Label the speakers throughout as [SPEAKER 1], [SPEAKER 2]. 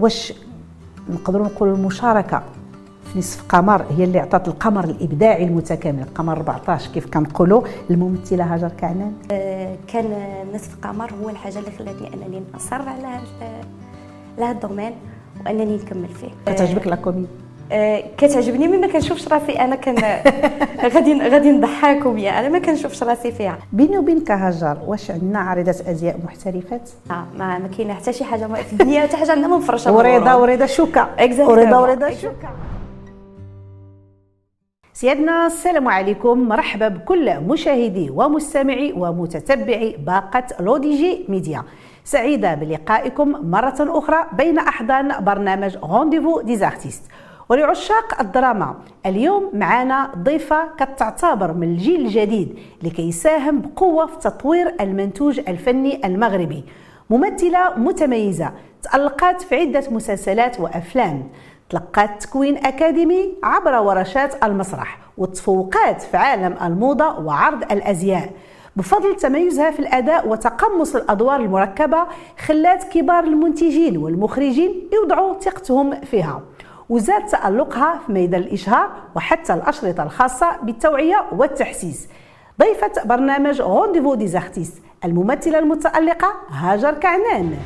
[SPEAKER 1] واش نقدروا نقولوا المشاركة في نصف قمر هي اللي عطات القمر الإبداعي المتكامل. القمر 14 كيف كنقولوا الممثلة هاجر كعنان؟
[SPEAKER 2] آه، كان نصف قمر هو الحاجة اللي خلاتني أنني نصر على هذا ال domaine وأنني نكمل فيه.
[SPEAKER 1] كتعجبك la
[SPEAKER 2] comédie؟ كتعجبني mais ما كنشوفش راسي أنا كان غادي غادي نضحكوا بيا أنا ما كنشوفش راسي فيها.
[SPEAKER 1] بيني وبينك هاجر واش عندنا عارضات أزياء محترفات؟
[SPEAKER 2] آه ما, ما كاينة حتى شي حاجة في الدنيا حتى حاجة عندنا مفرشه
[SPEAKER 1] وريضه وريضه شوكة.
[SPEAKER 2] وريضه
[SPEAKER 1] وريضه شوكة. سيادنا السلام عليكم. مرحبا بكل مشاهدي ومستمعي ومتتبعي باقة لوديجي ميديا. سعيدة بلقائكم مرة أخرى بين أحضان برنامج rendez-vous des artistes ولعشاق الدراما. اليوم معنا ضيفة كتعتبر من الجيل الجديد اللي كيساهم بقوة في تطوير المنتوج الفني المغربي. ممثلة متميزة تألقت في عدة مسلسلات وأفلام. تلقات تكوين أكاديمي عبر ورشات المسرح وتفوقات في عالم الموضة وعرض الأزياء. بفضل تميزها في الأداء وتقمص الأدوار المركبة خلات كبار المنتجين والمخرجين يوضعوا ثقتهم فيها. وزاد تألقها في ميدان الإشهار وحتى الأشرطة الخاصة بالتوعية والتحسيس. ضيفة برنامج rendez-vous des artistes الممثلة المتألقة هاجر كعنان.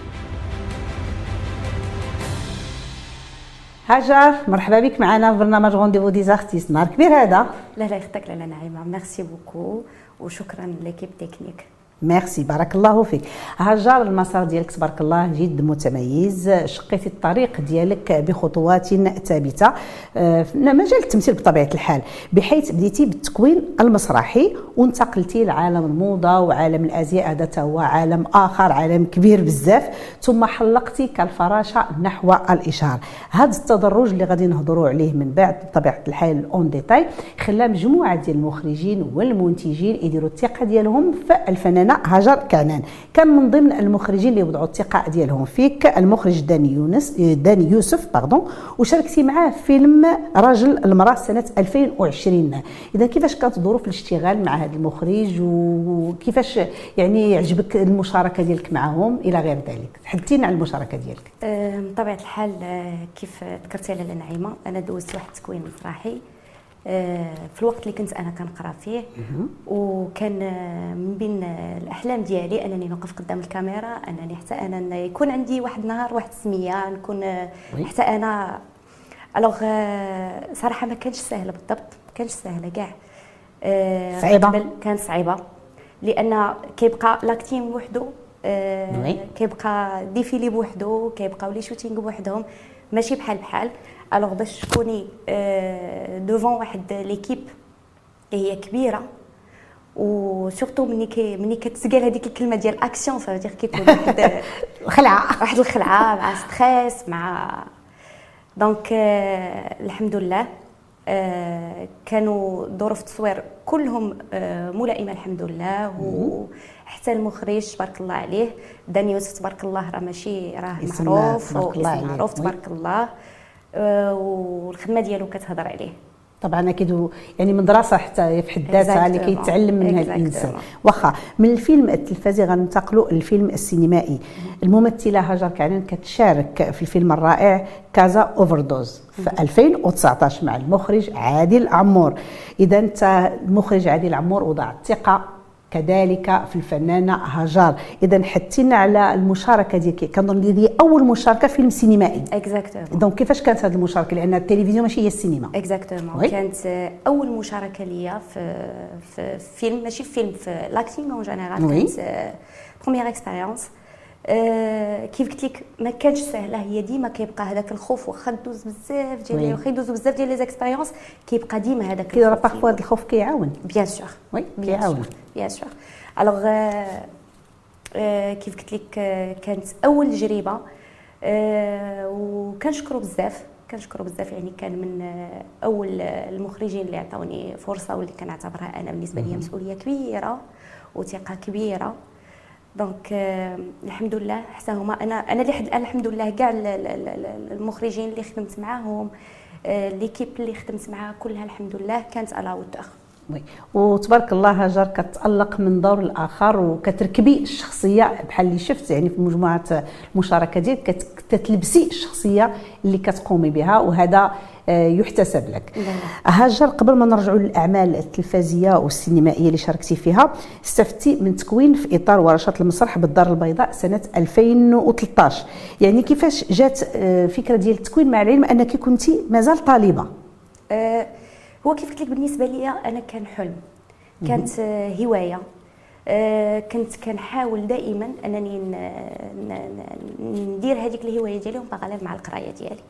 [SPEAKER 1] هاجر مرحبا بك معنا في برنامج rendez-vous des artistes نهار كبير هذا.
[SPEAKER 2] لا لا يخطيك لاله نعيمة. merci beaucoup وشكرا l'équipe technique.
[SPEAKER 1] merci بارك الله فيك هاجر المسار ديالك تبارك الله جد متميز شقيتي الطريق ديالك بخطوات ثابته في مجال التمثيل بطبيعه الحال بحيث بديتي بالتكوين المسرحي وانتقلتي لعالم الموضه وعالم الازياء هذا هو عالم اخر عالم كبير بزاف ثم حلقتي كالفراشه نحو الاشهار هذا التدرج اللي غادي نهضروا عليه من بعد بطبيعه الحال en détail خلى مجموعه ديال المخرجين والمنتجين يديروا الثقه ديالهم في الفنانه هاجر كعنان كان من ضمن المخرجين اللي وضعوا الثقة ديالهم فيك المخرج داني يونس داني يوسف pardon وشاركتي معاه في فيلم رجل المرأة سنة 2020 إذا كيفاش كانت ظروف الاشتغال مع هذا المخرج؟ وكيفاش يعني عجبك المشاركة ديالك معهم إلى غير ذلك. حدثينا على المشاركة ديالك.
[SPEAKER 2] بطبيعة الحال آه، كيف ذكرتي لاله نعيمة أنا دوزت واحد التكوين مسرحي. في الوقت اللي كنت أنا كنقرأ فيه. وكان آه، من بين الأحلام ديالي أنني نوقف قدام الكاميرا أنني حتى أنا يكون عندي واحد النهار واحد السمية نكون آه، حتى أنا alors صراحة ما كانش سهله بالضبط ما كانش سهله كاع.
[SPEAKER 1] صعيبة؟
[SPEAKER 2] كانت صعيبة. لأن كيبقى l'acting بوحدو كيبقى défilé بوحدو كيبقاو les shootings بوحدهم ماشي بحال بحال. alors باش تكوني devant واحد l'équipe هي كبيره و surtout ملي كي ملي كتتقال هذيك الكلمة ديال اكسيون فهمتي كيكون واحد
[SPEAKER 1] الخلعه
[SPEAKER 2] واحد الخلعه مع stress مع donc الحمد لله كانوا ظروف التصوير كلهم ملائمه الحمد لله وحتى المخرج تبارك الله عليه داني يوسف تبارك الله راه ماشي راه معروف
[SPEAKER 1] تبارك الله
[SPEAKER 2] معروف تبارك الله والخدمة ديالو كتهضر عليه.
[SPEAKER 1] طبعا أكيد يعني مدرسه حتى في حد ذاتها اللي كيتعلم منها الإنسان. واخا من الفيلم التلفزي غننتقلوا للفيلم السينمائي. الممثلة هاجر كعنان كتشارك في الفيلم الرائع كازا أوفردوز في 2019 مع المخرج عادل عمور. إذا أنت المخرج عادل عمور وضع الثقة كذلك في الفنانة هاجار اذا حتينا على المشاركة ديالك. كنظن هذه أول مشاركة فيلم سينمائي.
[SPEAKER 2] exactement
[SPEAKER 1] donc كيفاش كانت هذه المشاركة؟ لأن التلفزيون ماشي هي السينما.
[SPEAKER 2] exactement كانت أول مشاركة ليا في في فيلم ماشي في فيلم في l'acting en général كانت première expérience آه كيف قلت لك ما كانش سهله هي ديما كيبقى هذاك الخوف واخا دوز بزاف ديال واخا يدوزوا بزاف ديال les expériences كيبقى ديما هذاك
[SPEAKER 1] الخوف. راه parfois هذا الخوف كيعاون.
[SPEAKER 2] bien sûr.
[SPEAKER 1] oui كيعاون.
[SPEAKER 2] bien sûr. alors كيف قلت لك كانت أول تجربة آه وكنشكرو بزاف. كنشكرو بزاف يعني كان من أول المخرجين اللي عطاوني فرصة واللي كنعتبرها أنا بالنسبة لي مسؤولية كبيرة وثقة كبيرة. donc الحمد لله حتى هما أنا أنا لحد الان الحمد لله كاع المخرجين اللي خدمت معاهم l'équipe اللي خدمت معاها كلها الحمد لله كانت على وتر
[SPEAKER 1] oui. وتبارك الله هاجر كتألق من دور الآخر وكتركبي الشخصية بحال اللي شفت يعني في مجموعة المشاركة ديالك كتلبسي الشخصية اللي كتقومي بها وهذا آه، يحتسب لك. هاجر قبل ما نرجعوا للأعمال التلفزيونيه والسينمائية اللي شاركتي فيها استفدتي من تكوين في إطار ورشات المسرح بالدار البيضاء سنة 2013 يعني كيفاش جات آه، فكرة ديال التكوين مع العلم أنك كنتي مازال طالبة؟
[SPEAKER 2] أه هو كيف قلت لك بالنسبة لي أنا كان حلم كانت هواية أه كنت كنحاول دائما أنني ندير هذيك الهواية ديالي ونبغى مع القراية ديالي.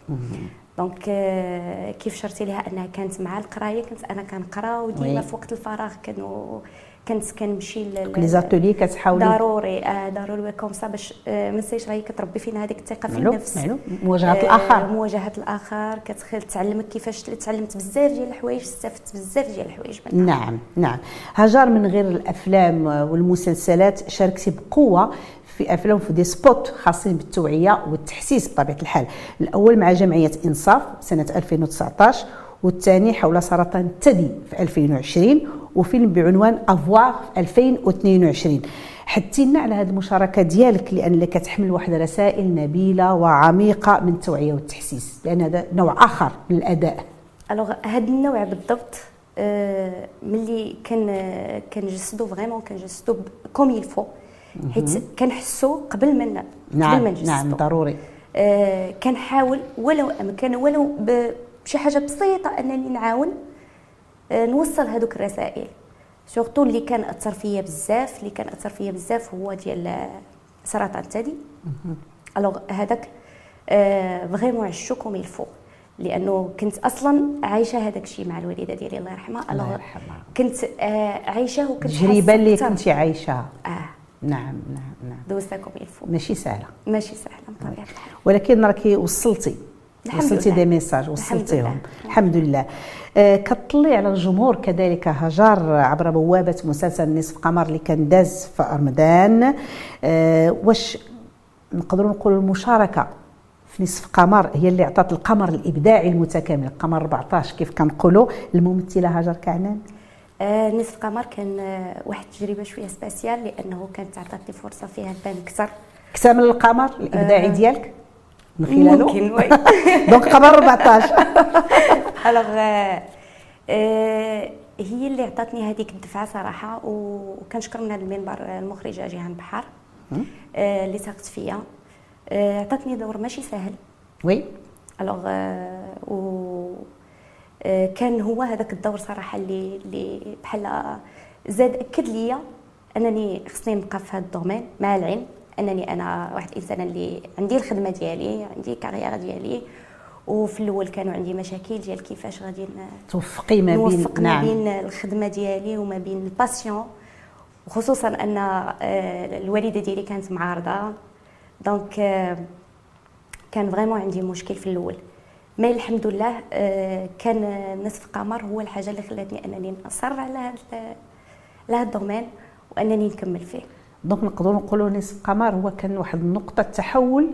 [SPEAKER 2] donc euh, كيف شرتي لها؟ أنها كانت مع القراية كنت أنا كنقرا وديما في وقت الفراغ كانوا كنت كنمشي
[SPEAKER 1] les ateliers كتحاولي
[SPEAKER 2] ضروري آه ضروري comme ça باش آه ما نسيش راهي كتربي فينا هذيك الثقة في النفس.
[SPEAKER 1] معلوم مواجهة آه الآخر.
[SPEAKER 2] مواجهة الآخر كتخل تعلمك كيفاش تعلمت بزاف ديال الحوايج استفدت بزاف ديال الحوايج
[SPEAKER 1] نعم نعم. هاجر من غير الأفلام والمسلسلات شاركتي بقوة في أفلام في دي سبوت خاصين بالتوعية والتحسيس بطبيعة الحال. الأول مع جمعية إنصاف سنة 2019 والثاني حول سرطان الثدي في 2020 وفيلم بعنوان أفوار في 2022 حدتي لنا على هذه المشاركة ديالك لأن كتحمل واحد رسائل نبيلة وعميقة من التوعية والتحسيس لأن هذا نوع آخر من الأداء.
[SPEAKER 2] alors هذا النوع بالضبط آه ملي كان كنجسدو vraiment كنجسدو comme il faut حيت كنحسو قبل ما
[SPEAKER 1] نعم قبل ما نعم ضروري.
[SPEAKER 2] آه كنحاول ولو أمكن ولو بشي حاجة بسيطة أنني نعاون نوصل هذوك الرسائل. surtout اللي كان أثر فيا بزاف اللي كان أثر فيا بزاف هو ديال سرطان الثدي alors هذاك آه vraiment عشتو comme il faut لأنه كنت أصلا عايشة هذاك الشيء مع الوالدة ديالي الله يرحمها.
[SPEAKER 1] الله يرحمها.
[SPEAKER 2] كنت آه عايشة وكنت
[SPEAKER 1] التجربه اللي كنتي عايشاها
[SPEAKER 2] آه.
[SPEAKER 1] نعم نعم نعم.
[SPEAKER 2] دوزتي comme il faut
[SPEAKER 1] ماشي سهلة.
[SPEAKER 2] ماشي سهلة بطبيعة الحال.
[SPEAKER 1] ولكن راكي وصلتي. وصلتي des messages وصلتيهم الحمد لله. آه كطلي على الجمهور كذلك هاجر عبر بوابة مسلسل نصف قمر اللي كان داز في رمضان. آه واش نقدروا نقولوا المشاركة في نصف قمر هي اللي عطات القمر الإبداعي المتكامل القمر 14 كيف كنقولوا الممثلة هاجر كعنان؟
[SPEAKER 2] آه نصف القمر كان آه واحد التجربة شوية spéciale لأنه كانت عطاتني فرصة فيها نبان أكثر.
[SPEAKER 1] أكثر من القمر الإبداعي آه ديالك؟
[SPEAKER 2] من خلاله؟ ممكن
[SPEAKER 1] donc قمر 14
[SPEAKER 2] alors هي اللي عطاتني هذيك الدفعة صراحة وكنشكر من هذا المنبر المخرجه جيهان بحار آه اللي ثقت فيا. آه عطاتني دور ماشي سهل.
[SPEAKER 1] oui.
[SPEAKER 2] alors و آه، كان هو هذاك الدور صراحة اللي اللي بحال زاد أكد ليا أنني خصني نبقى في هذا ال domaine مع العلم. أنني أنا واحد الانسان اللي عندي الخدمة ديالي عندي carrière ديالي وفي الأول كانوا عندي مشاكل ديال كيفاش غادي
[SPEAKER 1] توفقي ما بين
[SPEAKER 2] نوفق ما نعم. بين الخدمة ديالي وما بين ال passion وخصوصا أن آه، الوالدة ديالي كانت معارضة. donc آه، كان vraiment عندي مشكل في الأول. mais الحمد لله آه، كان نصف قمر هو الحاجة اللي خلاتني أنني نصر على هذا هذا ال domaine وأنني نكمل فيه.
[SPEAKER 1] donc نقدروا نقولوا نصف قمر هو كان واحد نقطه تحول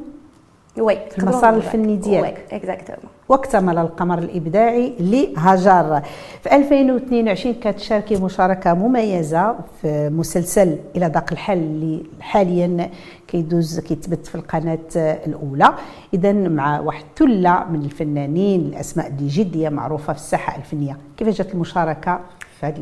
[SPEAKER 2] oui
[SPEAKER 1] في المسار الفني ديالك.
[SPEAKER 2] exactement
[SPEAKER 1] واكتمل القمر الإبداعي لهاجر في 2022 كتشاركي مشاركة مميزة في مسلسل إلى ذاق الحال اللي حاليا كيدوز كيتبث في القناة الأولى. اذا مع واحد ثلة من الفنانين الأسماء اللي جدية معروفة في الساحة الفنية. كيف جات المشاركة في هذا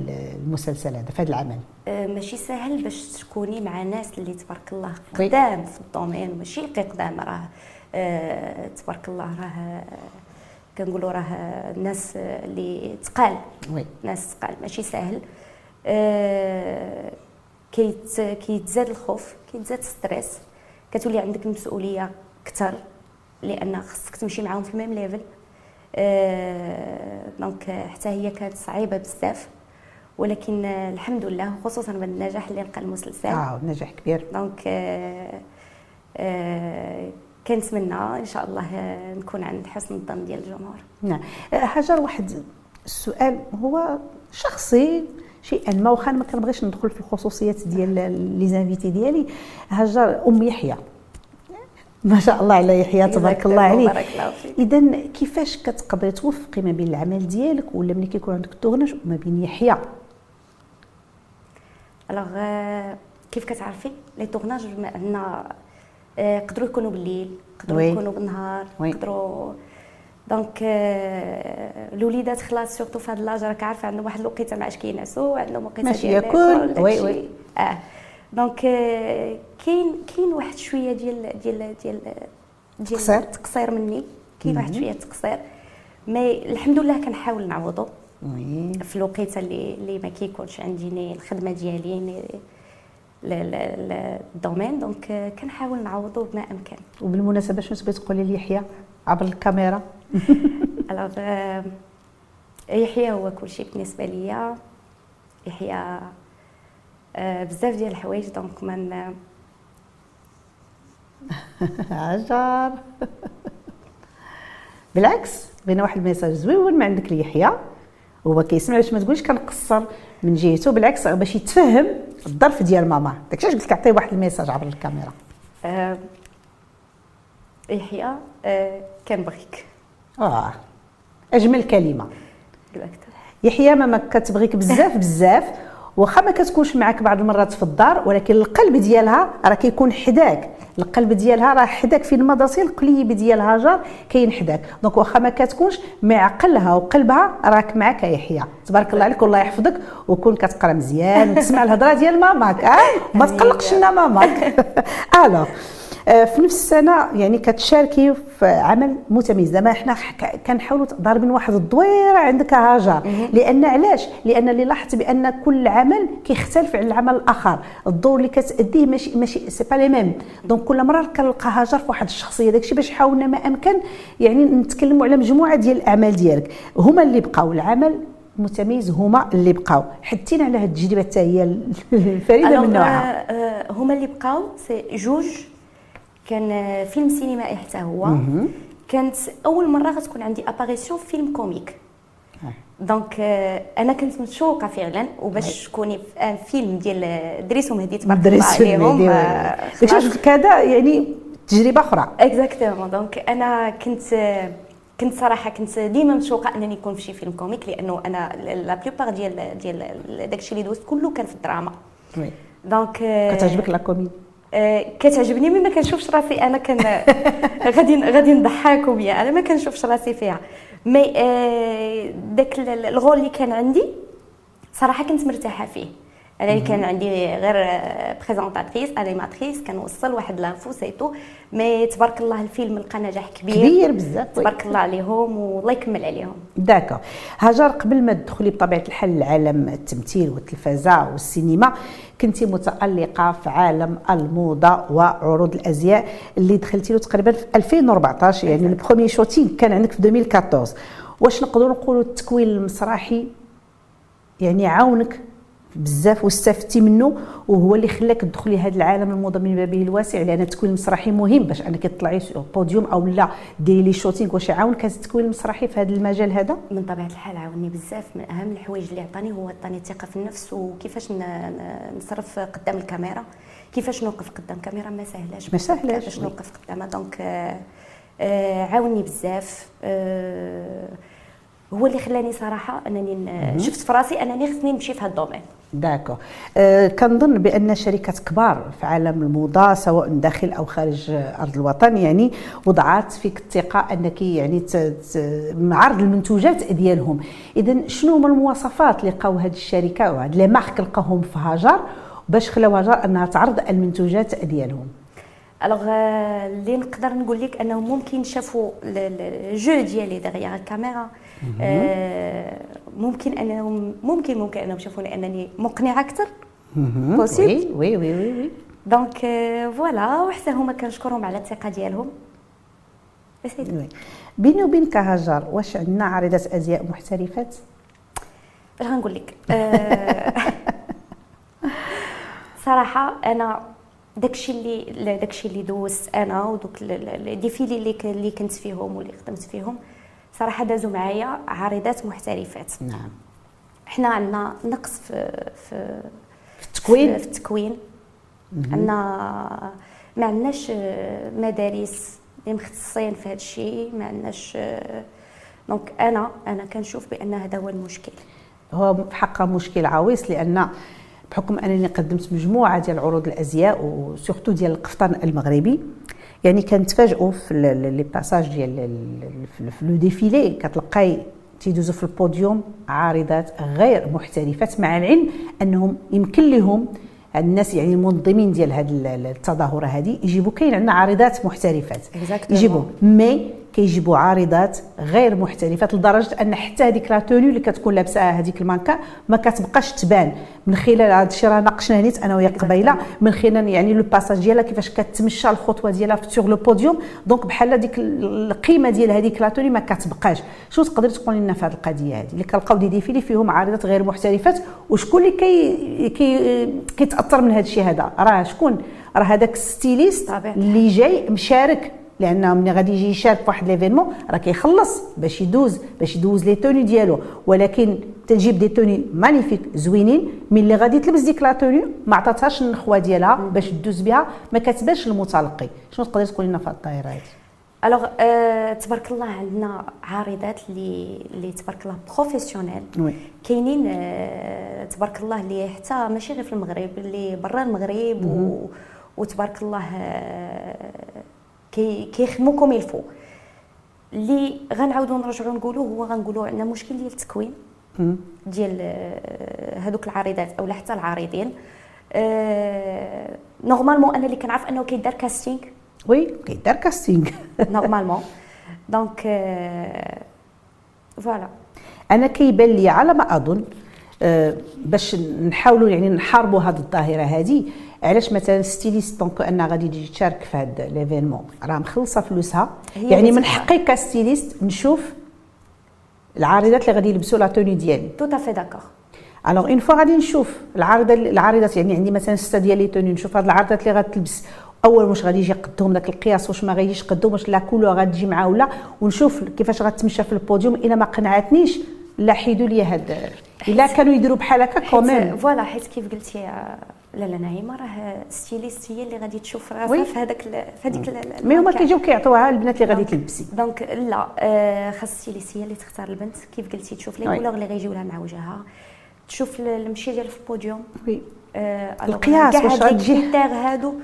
[SPEAKER 1] المسلسل هذا في هذا العمل؟
[SPEAKER 2] ماشي سهل باش تكوني مع ناس اللي تبارك الله قدام في الدومين ماشي قدام راه أه تبارك الله راه كنقولوا راه ناس اللي تقال.
[SPEAKER 1] oui.
[SPEAKER 2] ناس تقال ماشي سهل. أه كيت كيتزاد الخوف كيتزاد stress كتولي عندك المسؤوليه أكثر لأن خصك تمشي معاهم في ال même level. أه donc حتى هي كانت صعيبة بزاف. ولكن الحمد لله خصوصا بالنجاح اللي لقى المسلسل.
[SPEAKER 1] آه نجاح كبير.
[SPEAKER 2] donc أه أه كنتمنى إن شاء الله نكون عند حسن الظن ديال الجمهور.
[SPEAKER 1] نعم. هاجر واحد السؤال هو شخصي شيئا ما واخا ما كنبغيش ندخل في الخصوصيات ديال لي زانفيتي ديالي. هاجر أم يحيى. ما شاء الله على يحيى تبارك الله عليه اذا كيفاش كتقدري توفقي ما بين العمل ديالك ولا ملي كيكون عندك التغنج وما بين يحيى؟
[SPEAKER 2] alors كيف كتعرفي les tournages عندنا يقدروا يكونوا بالليل يقدروا يكونوا بالنهار يقدروا donc الوليدات خلاص surtout في هذا l'âge راك عارفة عندهم واحد الوقيتة ما عادش كينعسوا عندهم وقيتة
[SPEAKER 1] ماشي ياكل. oui oui
[SPEAKER 2] آه. donc كاين كاين واحد شوية ديال ديال ديال
[SPEAKER 1] ديال
[SPEAKER 2] التقصير مني. كاين واحد شوية التقصير mais الحمد لله كنحاول نعوضو. في الوقيتة اللي اللي ما كيكونش عندي الخدمة ديالي ال domaine. donc كنحاول نعوضو بما أمكن.
[SPEAKER 1] وبالمناسبة شنو تبغي تقولي ليحيى عبر الكاميرا؟
[SPEAKER 2] alors يحيى هو كل شيء بالنسبة ليا. يحيى بزاف ديال الحوايج. donc من
[SPEAKER 1] هاجر. بالعكس بغينا واحد ال message زوين. من عندك ليحيى؟ هو كيسمع باش ما تقولش كنقصر من جهته بالعكس باش يتفهم الظرف ديال ماما. داكشي علاش قلت لك عطيه واحد ال message عبر الكاميرا.
[SPEAKER 2] أه يحيى أه كنبغيك
[SPEAKER 1] آه أجمل كلمة. يحيى ماما كتبغيك بزاف بزاف. واخا ما كتكونش معك بعض المرات في الدار ولكن القلب ديالها راه كيكون حداك. القلب ديالها راه حداك فين ما القليب ديال هاجر كاين حداك. donc واخا ما كتكونش مع عقلها وقلبها راك معك يحيى. تبارك الله عليك والله يحفظك وكون كتقرا مزيان وتسمع الهضرة ديال ماماك آه؟ ما تقلقش لنا ماماك. ألو في نفس السنة يعني كتشاركي في عمل متميز. زعما حنا كنحاولوا ضاربين واحد الدويرة عندك هاجر. لأن علاش؟ لأن اللي لاحظت بأن كل عمل كيختلف على العمل الآخر. الدور اللي كتأديه ماشي ماشي c'est pas les mêmes donc كل مرة كنلقى هاجر في واحد الشخصية. داكشي باش حاولنا ما أمكن يعني نتكلموا على مجموعة ديال الأعمال ديالك. هما اللي بقاو. العمل متميز هما اللي بقاو. حدينا على هذه التجربة حتى هي الفريدة من نوعها.
[SPEAKER 2] آه، هما اللي بقاو c'est جوج كان فيلم سينمائي حتى هو. كانت أول مرة غتكون عندي apparition في فيلم comique. donc euh, أنا كنت متشوقة فعلا وباش تكوني في فيلم ديال دريس ومهدي تبارك الله عليهم.
[SPEAKER 1] داكشي كذا يعني تجربة أخرى.
[SPEAKER 2] exactement donc أنا كنت كنت صراحة كنت ديما متشوقة أنني نكون في شي فيلم comique لأنه أنا la plupart ديال ديال داكشي اللي دوزت كله كان في الدراما.
[SPEAKER 1] donc كتعجبك la comédie؟
[SPEAKER 2] آه، كتعجبني mais ما كنشوفش راسي أنا كان غادي غادي نضحك وبيا أنا ما كنشوفش راسي فيها. mais آه، داك ال rôle اللي كان عندي صراحة كنت مرتاحة فيه. أنا اللي كان عندي غير présentatrice animatrice كنوصل واحد l'info c'est tout mais تبارك الله الفيلم لقى نجاح كبير.
[SPEAKER 1] كبير بزاف
[SPEAKER 2] تبارك الله عليهم والله يكمل عليهم.
[SPEAKER 1] d'accord هاجر قبل ما تدخلي بطبيعة الحال لعالم التمثيل والتلفازة والسينما كنتي متألقة في عالم الموضة وعروض الأزياء اللي دخلتي له تقريبا في 2014 يعني ال premier shooting كان عندك في 2014 واش نقدروا نقولوا التكوين المسرحي؟ يعني عاونك بزاف واستفدتي منه وهو اللي خلاك تدخلي لهذا العالم الموضه من بابه الواسع لأن التكوين المسرحي مهم باش أنك تطلعي بوديوم أو لا. ديري لي shooting واش يعاونك هذا التكوين المسرحي في هذا المجال هذا؟
[SPEAKER 2] من طبيعة الحال عاوني بزاف. من أهم الحوايج اللي عطاني هو عطاني الثقه في النفس وكيفاش نصرف قدام الكاميرا. كيفاش نوقف قدام كاميرا؟ ما سهلاش.
[SPEAKER 1] ما سهلاش.
[SPEAKER 2] باش نوقف قدامها؟ donc آه، آه، عاوني بزاف. آه، هو اللي خلاني صراحة أنني شفت في راسي أنني خصني نمشي في هذا ال
[SPEAKER 1] domaine d'accord. أه كنظن بأن شركات كبار في عالم الموضة سواء داخل أو خارج أرض الوطن يعني وضعات فيك الثقة أنك يعني عرض المنتوجات ديالهم. اذا شنو هما المواصفات اللي لقاو هذه الشركة وهاد les marques لقاوهم في هاجر باش خلاو هاجر أنها تعرض المنتوجات ديالهم؟
[SPEAKER 2] alors اللي نقدر نقول لك انهم ممكن شافوا الجو ديالي دغيا الكاميرا ممكن انهم ممكن ممكن انهم شافوني انني مقنعه أكثر
[SPEAKER 1] possible oui oui oui oui
[SPEAKER 2] donc voilà وحتى هما كنشكرهم على الثقه ديالهم
[SPEAKER 1] بيني وبينك هاجر واش عندنا عارضات ازياء محترفات
[SPEAKER 2] اش غنقول لك صراحة أنا داكشي اللي داكشي اللي دوزت أنا ودوك ال défilés اللي اللي كنت فيهم واللي خدمت فيهم. صراحة دازوا معايا عارضات محترفات.
[SPEAKER 1] نعم.
[SPEAKER 2] إحنا عندنا نقص في
[SPEAKER 1] في في التكوين؟
[SPEAKER 2] في التكوين. عندنا ما عندناش مدارس اللي مختصين في هذا الشيء ما عندناش دونك أنا أنا كنشوف بأن هذا هو المشكل.
[SPEAKER 1] هو في حقه مشكل عويص لأن بحكم أنني قدمت مجموعة ديال عروض الأزياء وسورتو ديال القفطان المغربي. يعني كنتفاجئوا في les passages ديال في le défilé. كتلقاي تيدوزوا في البوديوم عارضات غير محترفات مع العلم أنهم يمكن لهم الناس يعني المنظمين ديال هذه التظاهرة هذه يجيبوا كاين عندنا عارضات محترفات. يجيبوا mais كيجيبوا عارضات غير محترفات لدرجة أن حتى هذيك la tenue اللي كتكون لابساها هذيك المانكا ما كتبقاش تبان. من خلال هذا الشيء راه ناقشنا نيت أنا وياك قبيله من خلال يعني le passage ديالها كيفاش كتمشى الخطوة ديالها sur le podium donc بحال هذيك القيمة ديال هذيك la tenue ما كتبقاش. شنو تقدر تقول لنا في هذه القضية هذه؟ اللي كنلقاو des défilés فيهم عارضات غير محترفات. وشكون اللي كي كي كيتأثر من هذا الشيء هذا؟ راه شكون؟ راه هذاك styliste اللي جاي مشارك لأن ملي غادي يجي يشارك في واحد l'événement راه كيخلص باش يدوز باش يدوز les tenues ديالو. ولكن تجيب des tenues magnifiques زوينين من اللي غادي تلبس ديك la tenue؟ ما عطاتهاش النخوه ديالها باش تدوز بها ما كتبانش للمتلقي شنو تقدري تقولي لنا في الطائرة هذه
[SPEAKER 2] alors أه تبارك الله عندنا عارضات اللي اللي تبارك الله
[SPEAKER 1] professionnelles
[SPEAKER 2] كاينين أه تبارك الله اللي حتى ماشي غير في المغرب اللي برا المغرب و... وتبارك الله أه كي كيخدموا comme il faut اللي غنعاودوا نرجعوا نقولوا هو غنقولوا عندنا مشكل ديال التكوين. ديال هذوك العارضات أو حتى العارضين أه normalement أنا اللي كنعرف أنه كيدار casting.
[SPEAKER 1] oui كيدار casting.
[SPEAKER 2] normalement. donc voilà.
[SPEAKER 1] أنا كيبان لي على ما أظن باش نحاولوا يعني نحاربوا هذه الظاهرة هذه علاش مثلا styliste donc ان غادي تجي تشارك في هذا l'événement راه مخلصه فلوسها. يعني من حقي ك styliste نشوف العارضات اللي غادي يلبسوا la tenue ديالي.
[SPEAKER 2] tout à fait
[SPEAKER 1] d'accord alors en fois غادي نشوف العارضة العارضات يعني عندي مثلا ستة ديال les tenues نشوف هاد العارضات اللي غتلبس. أول واش غادي يجي يقدهم داك القياس؟ واش ما غاديش يقدهم؟ واش la couleur غتجي معاه ولا؟ ونشوف كيفاش غتمشى في البوديوم. إلا ما قنعتنيش لا حيدوا لي هاد إلا كانوا يديروا بحال هكا quand
[SPEAKER 2] même voilà حيت كيف قلتي لا لا نعيمة راه styliste هي اللي غادي تشوف راسها في هذاك في هذيك
[SPEAKER 1] mais هما كيجيو كيعطوها البنات اللي غادي تلبسي.
[SPEAKER 2] دونك لا آه خاص styliste هي اللي تختار البنت. كيف قلتي تشوف les couleurs اللي غيجيو لها مع وجهها. تشوف المشي ديال في ال
[SPEAKER 1] podium. oui.
[SPEAKER 2] آه
[SPEAKER 1] القياس واش
[SPEAKER 2] غتجي؟ هادو.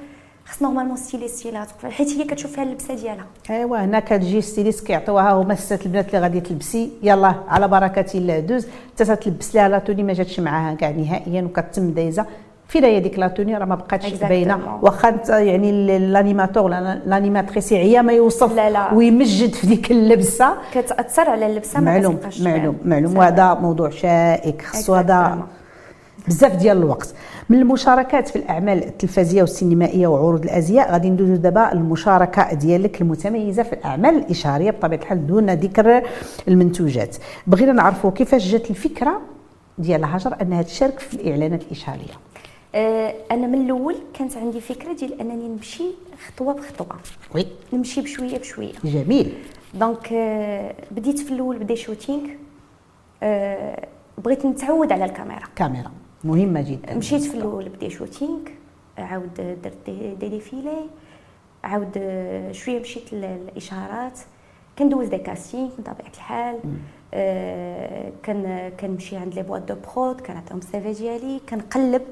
[SPEAKER 2] خص normalement styliste هي حيت هي كتشوف فيها اللبسة ديالها.
[SPEAKER 1] أيوا هنا كتجي styliste كيعطيوها هما ستة البنات اللي غادي تلبسي. يلا على بركة الله دوز. حتى تلبس لها la tenue ما جاتش معاها كاع نهائيا وكتم دايزة. فين هي ديك la tenue راه ما بقاتش باينة. واخا يعني ال animateur ال animatrice عيا ما يوصف
[SPEAKER 2] لا لا.
[SPEAKER 1] ويمجد في ديك اللبسة.
[SPEAKER 2] كتأثر على اللبسة
[SPEAKER 1] ما معلوم معلوم معلوم. وهذا موضوع شائك. خصو هذا بزاف ديال الوقت. من المشاركات في الأعمال التلفزيونيه والسينمائية وعروض الأزياء غادي ندوزو دابا المشاركة ديالك المتميزة في الأعمال الاشهاريه بطبيعة الحال دون ذكر المنتوجات. بغينا نعرفوا كيفاش جات الفكرة ديال هاجر انها تشارك في الإعلانات الاشهاريه
[SPEAKER 2] أه أنا من الأول كانت عندي فكرة ديال أنني نمشي خطوة بخطوة.
[SPEAKER 1] oui.
[SPEAKER 2] نمشي بشوية بشوية.
[SPEAKER 1] جميل.
[SPEAKER 2] donc أه بديت في الأول بدا shooting أه بغيت نتعود على الكاميرا.
[SPEAKER 1] كاميرا. مهمة جدا.
[SPEAKER 2] مشيت في الأول بدا shooting عاود درت des défilés عاود شوية مشيت للاشهارات كندوز des castings بطبيعة الحال. آه كان كنمشي عند les boîtes de prod كنعطيهم ال CV ديالي كنقلب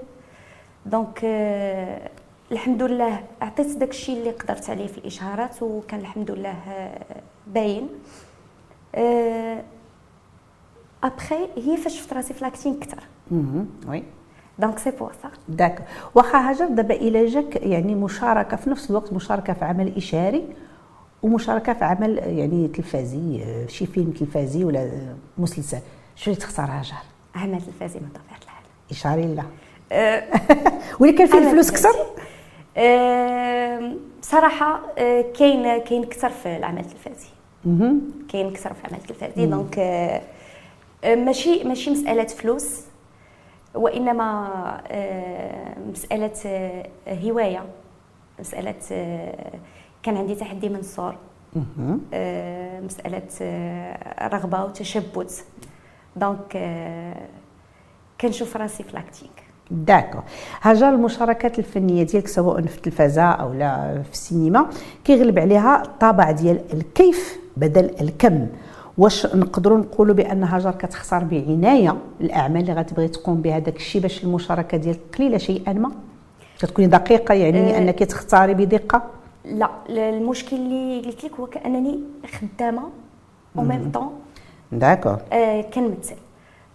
[SPEAKER 2] donc آه الحمد لله عطيت داكشي اللي قدرت عليه في الاشهارات وكان الحمد لله باين. آه ابخي هي فاش شفت راسي في l'acting كثر
[SPEAKER 1] oui
[SPEAKER 2] donc c'est pour ça
[SPEAKER 1] داك واخا هاجر دابا إلى جاك يعني مشاركه في نفس الوقت مشاركه في عمل اشهاري ومشاركه في عمل يعني تلفازي شي فيلم تلفازي ولا مسلسل شنو تختار هاجر
[SPEAKER 2] عمل تلفازي من طبيعه الحال
[SPEAKER 1] اشهاري لا ولكن كان فيه الفلوس كثر
[SPEAKER 2] أه صراحة أه كاين كاين كثر في العمل التلفازي كاين كثر في العمل التلفازي donc ماشي ماشي مساله فلوس وإنما مسألة هواية. مسألة كان عندي تحدي من الصغر مسألة رغبة وتشبت. donc كنشوف راسي في لاكتينغ
[SPEAKER 1] داكو هاجر المشاركات الفنية ديالك سواء في التلفزه أو لا في السينما كيغلب عليها الطابع ديال الكيف بدل الكم. واش نقدروا نقولوا بان هاجر كتختار بعناية الأعمال اللي غتبغي تقوم بها داك الشيء باش المشاركة ديالك قليلة شيئا ما؟ كتكوني دقيقة يعني أه أنك تختاري بدقه
[SPEAKER 2] لا المشكل اللي قلت لك هو كأنني خدامة au même temps
[SPEAKER 1] d'accord
[SPEAKER 2] آه كنمثل.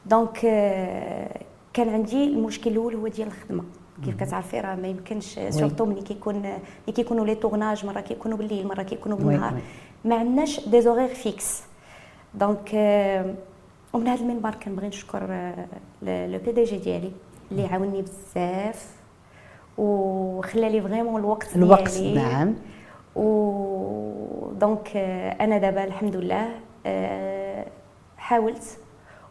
[SPEAKER 2] donc آه كان عندي المشكل الأول هو ديال الخدمة. كيف كتعرفي راه ما يمكنش surtout ملي كيكون ملي كيكونوا les tournages مرة كيكونوا بالليل مرة كيكونوا بالنهار. ما عندناش des horaires fixes donc ومن هذا المنبر كنبغي نشكر le PDG ديالي اللي عاوني بزاف وخلى لي vraiment الوقت
[SPEAKER 1] الوقت ديالي نعم
[SPEAKER 2] و دونك أنا دابا الحمد لله حاولت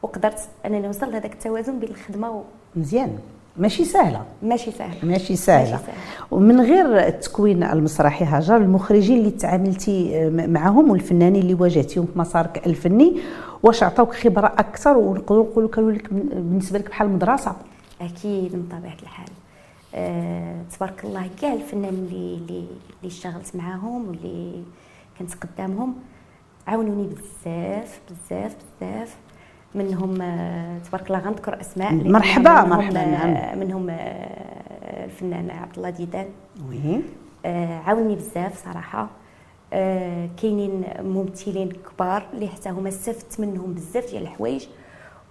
[SPEAKER 2] وقدرت انني نوصل لهذاك التوازن بين الخدمه و
[SPEAKER 1] مزيان ماشي سهلة.
[SPEAKER 2] ماشي سهلة.
[SPEAKER 1] ماشي سهله, ماشي سهلة. ومن غير التكوين المسرحي هاجر المخرجين اللي تعاملتي معهم والفنانين اللي واجهتيهم في مسارك الفني واش عطاوك خبرة أكثر؟ ونقدروا نقولوا كانوا لك بالنسبة لك بحال مدرسة.
[SPEAKER 2] أكيد من طبيعه الحال. أه تبارك الله كاع الفنان اللي اللي اللي اشتغلت معاهم واللي كنت قدامهم عاونوني بزاف بزاف بزاف. منهم آه، تبارك الله غنذكر أسماء
[SPEAKER 1] مرحبا مرحبا
[SPEAKER 2] نعم. منهم آه، الفنان عبد الله ديدان.
[SPEAKER 1] وي.
[SPEAKER 2] آه، عاوني بزاف صراحة. كاينين ممثلين كبار اللي حتى هما استفدت منهم بزاف ديال الحوايج.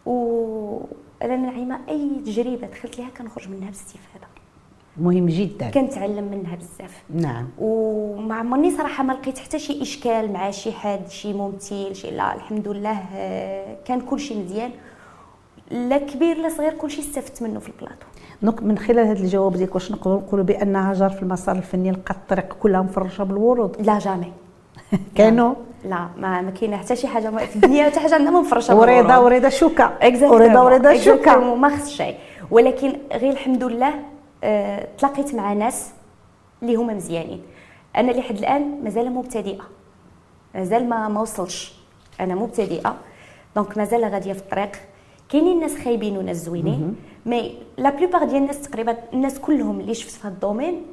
[SPEAKER 2] وأنا n'importe أي تجربة دخلت ليها كنخرج منها باستفادة.
[SPEAKER 1] مهم جدا.
[SPEAKER 2] كنتعلم منها بزاف.
[SPEAKER 1] نعم.
[SPEAKER 2] وما عمرني صراحة ما لقيت حتى شي إشكال مع شي حد شي ممثل شي لا الحمد لله كان كل شيء مزيان. لا كبير لا صغير كل شيء استفدت منه في ال
[SPEAKER 1] plateau. donc من خلال هذا الجواب ديالك واش نقدروا نقولوا بان هاجر في المسار الفني لقات الطريق كلها مفرشه بالورود
[SPEAKER 2] لا jamais.
[SPEAKER 1] كانوا؟
[SPEAKER 2] لا ما ما كاينة حتى شي حاجة في الدنيا حتى حاجة عندنا مفرشه
[SPEAKER 1] وريضه وريضة شوكة.
[SPEAKER 2] وريدة
[SPEAKER 1] وريدة شوكة.
[SPEAKER 2] ما خص شيء. ولكن غير الحمد لله تلاقيت مع ناس اللي هما مزيانين. أنا لحد الآن مازال مبتدئة. مازال ما ما وصلش. أنا مبتدئة. donc مازال غادية في الطريق. كاينين ناس خايبين وناس زوينين. mais la plupart ديال الناس تقريبا الناس كلهم اللي شفت في هذا ال domaine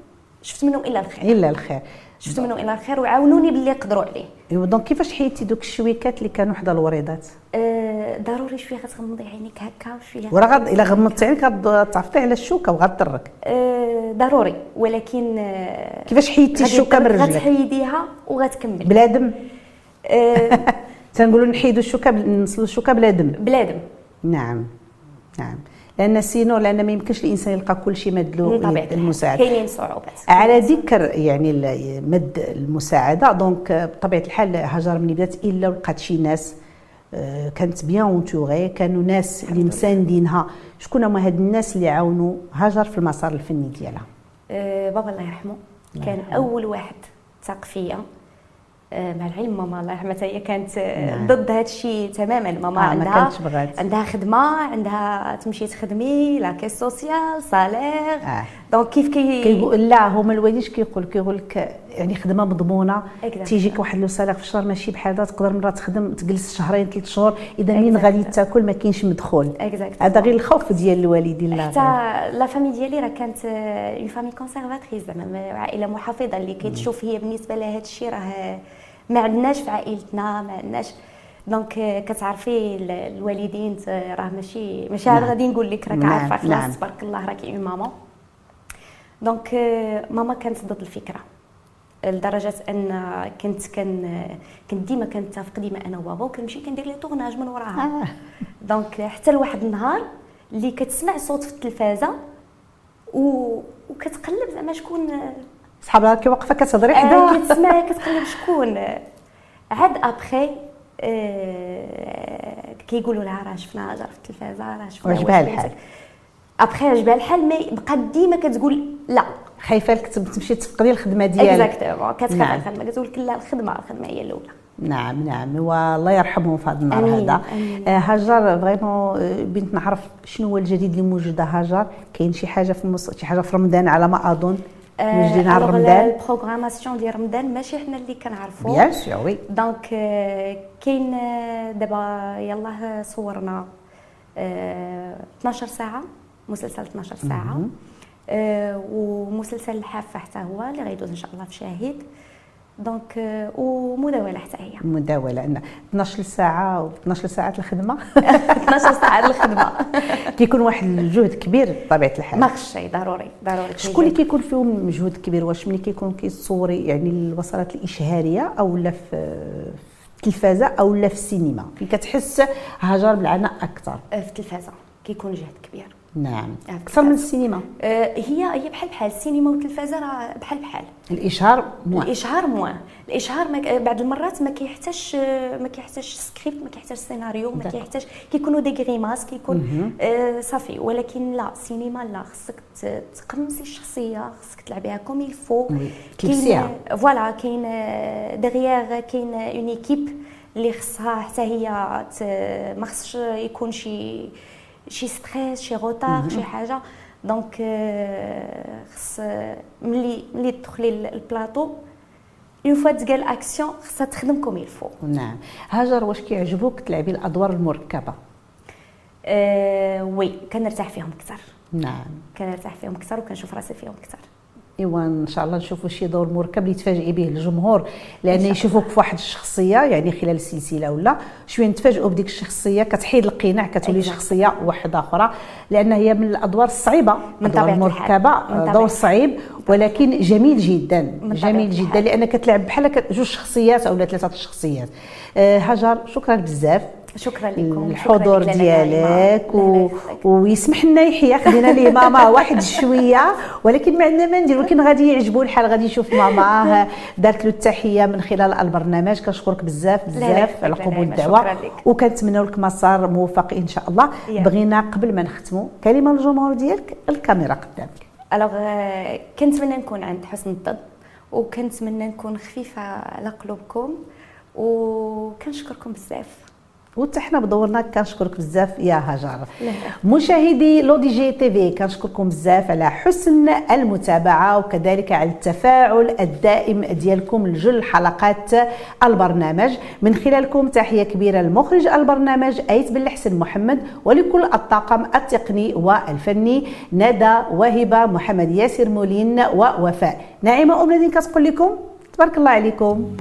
[SPEAKER 2] شفت منهم إلا الخير.
[SPEAKER 1] إلا الخير.
[SPEAKER 2] شفت منهم إلا الخير وعاونوني باللي يقدروا عليه.
[SPEAKER 1] ايوا donc كيفاش حيدتي دوك الشويكات اللي كانوا حدا الوريدات؟
[SPEAKER 2] أه ضروري شوية غتغمضي عينيك هكا وشوية
[SPEAKER 1] وراه غد إلا غمضتي عينيك غتصيفطي على الشوكة وغتضرك.
[SPEAKER 2] أه ضروري ولكن أه
[SPEAKER 1] كيفاش حيدتي الشوكة من رجلك
[SPEAKER 2] غتحيديها وغتكمل.
[SPEAKER 1] بلا دم أه تنقولوا نحيدوا الشوكة نسلوا الشوكة بلا دم
[SPEAKER 2] بلا دم
[SPEAKER 1] نعم نعم. لأن sinon لأن ما يمكنش الإنسان يلقى كل شيء مدوا لو
[SPEAKER 2] المساعده كاينين صعوبات.
[SPEAKER 1] على ذكر يعني مد المساعدة donc بطبيعة الحال هاجر من بدات إلا لقات شي ناس آه، كانت bien entourée كانوا ناس اللي مساندينها. شكون هما هاد الناس اللي عاونوا هاجر في المسار الفني ديالها؟
[SPEAKER 2] أه بابا الله يرحمه كان أول واحد ثق فيا مع العلم ماما الله يرحمها هي كانت نعم. ضد هذا الشيء تماما. ماما
[SPEAKER 1] آه
[SPEAKER 2] عندها
[SPEAKER 1] ما
[SPEAKER 2] عندها خدمة عندها تمشي تخدمي la caisse sociale salaire
[SPEAKER 1] آه.
[SPEAKER 2] donc كيف كي
[SPEAKER 1] كيقول لا هما الوالدين كيقول كيقول لك يعني خدمة مضمونة. تيجيك واحد le salaire في الشهر ماشي بحال هذا تقدر مرة تخدم تجلس شهرين ثلاث شهور إذا منين غادي تاكل ما كاينش مدخول. هذا غير الخوف ديال الوالدين
[SPEAKER 2] حتى لا. famille ديالي راه كانت une famille conservatrice زعما عائلة محافظة اللي كتشوف هي بالنسبة لها هذا الشيء راه ما عندناش في عائلتنا ما عندناش donc كتعرفي الوالدين راه ماشي ماشي نعم. غادي نقول لك راك نعم. عارفة خلاص نعم. تبارك الله راكي ماما donc ماما كانت ضد الفكرة لدرجة أن كنت كان كنت ديما كنتفق ديما أنا وبابا وكنمشي كندير les tournages من وراها آه. donc حتى لواحد النهار اللي كتسمع صوت في التلفازة و... وكتقلب زعما شكون
[SPEAKER 1] صحابها كي واقفه كتهضري حدا
[SPEAKER 2] آه كتسمع كتقلب شكون. عاد ابخي آه كيقولوا لها راه شفنا هاجر في التلفازة راه شفنا
[SPEAKER 1] عجبها الحال.
[SPEAKER 2] ابخي عجبها الحال مي بقات ديما كتقول لا.
[SPEAKER 1] خايفة لك تمشي تفقدي الخدمة ديالك.
[SPEAKER 2] exactement كتخاف على الخدمة. كتقول لك لا الخدمة الخدمة هي الأولى.
[SPEAKER 1] نعم نعم. والله يرحمهم في هذا النهار هذا. آه هاجر vraiment بنت نعرف شنو هو الجديد اللي موجودة. هاجر كاين شي حاجة في مصر شي حاجة في رمضان على ما أظن.
[SPEAKER 2] موجودين على رمضان ال programmation ديال رمضان ماشي حنا اللي كنعرفوا
[SPEAKER 1] bien sûr oui
[SPEAKER 2] donc كاين دابا يلاه صورنا 12 ساعه مسلسل 12 ساعه ومسلسل الحافه حتى هو اللي غيدوز ان شاء الله في شاهد donc ومداوله حتى هي
[SPEAKER 1] مداوله إن 12 ساعه و 12 ساعه الخدمة.
[SPEAKER 2] 12 ساعه الخدمة.
[SPEAKER 1] كيكون واحد الجهد كبير بطبيعة الحال.
[SPEAKER 2] ما خصش ضروري ضروري
[SPEAKER 1] شكون اللي كيكون فيهم مجهود كبير؟ واش ملي كيكون كيصوري يعني الوصلات الإشهارية أو لا في التلفازة أو لا في السينما؟ فين كتحس هاجر بالعناء أكثر
[SPEAKER 2] في التلفازة كيكون جهد كبير.
[SPEAKER 1] نعم. أكثر من السينما.
[SPEAKER 2] آه، هي هي بحال بحال السينما والتلفازة راه بحال بحال.
[SPEAKER 1] الإشهار موان.
[SPEAKER 2] الإشهار موان. الإشهار ما بعض المرات ما كيحتاجش ما كيحتاجش سكريبت ما كيحتاجش سيناريو ما كيحتاج كيكونوا des grimaces كيكون آه صافي. ولكن لا السينما لا خصك تقمصي الشخصية خصك تلعبيها comme il faut
[SPEAKER 1] كاين
[SPEAKER 2] voilà كاين derrière كاين une équipe اللي خصها حتى هي ما خصش يكون شي شي stress شي retard شي حاجة. donc euh, خص ملي ملي تدخلي ال plateau une fois تقال اكسيون خصها تخدم comme il faut
[SPEAKER 1] نعم. هاجر واش كيعجبوك تلعبي الأدوار المركبة؟
[SPEAKER 2] أه oui كنرتاح فيهم أكثر
[SPEAKER 1] نعم.
[SPEAKER 2] كنرتاح فيهم أكثر وكنشوف راسي فيهم أكثر
[SPEAKER 1] ايوا إن شاء الله نشوفوا شي دور مركب اللي تفاجئي به الجمهور لأن يشوفوك في واحد الشخصية يعني خلال السلسلة ولا شوية نتفاجئوا بديك الشخصية كتحيد القناع كتولي شخصية واحدة أخرى لأن هي من الأدوار الصعيبة.
[SPEAKER 2] من طبيعة
[SPEAKER 1] المركبه دور صعيب ولكن جميل جدا. جميل جدا لأن كتلعب بحال جوج شخصيات أو ثلاثة الشخصيات أه هاجر شكرا بزاف.
[SPEAKER 2] شكرا لكم
[SPEAKER 1] الحضور ديالك و... ويسمح لنا يحيى خدينا ليه ماما واحد شوية. ولكن ما عندنا ما ندير ولكن غادي يعجبو الحال غادي يشوف ماما. دارت له التحية من خلال البرنامج. كنشكرك بزاف بزاف على قبول الدعوة. وكنتمنوا لك. مسار موفق إن شاء الله. بغينا قبل ما نختموا كلمة للجمهور ديالك الكاميرا قدامك.
[SPEAKER 2] الوغ كنتمنى نكون عند حسن الظن وكنتمنى نكون خفيفة على قلوبكم وكنشكركم بزاف.
[SPEAKER 1] وحتى حنا بدورنا كنشكرك بزاف يا هاجر. مشاهدي لو دي جي تي في كنشكركم بزاف على حسن المتابعة وكذلك على التفاعل الدائم ديالكم لجل حلقات البرنامج. من خلالكم تحية كبيرة لمخرج البرنامج أيت بن الحسن محمد ولكل الطاقم التقني والفني ندى وهبة محمد ياسر مولين ووفاء. نعيمة أم كتقول لكم. تبارك الله عليكم.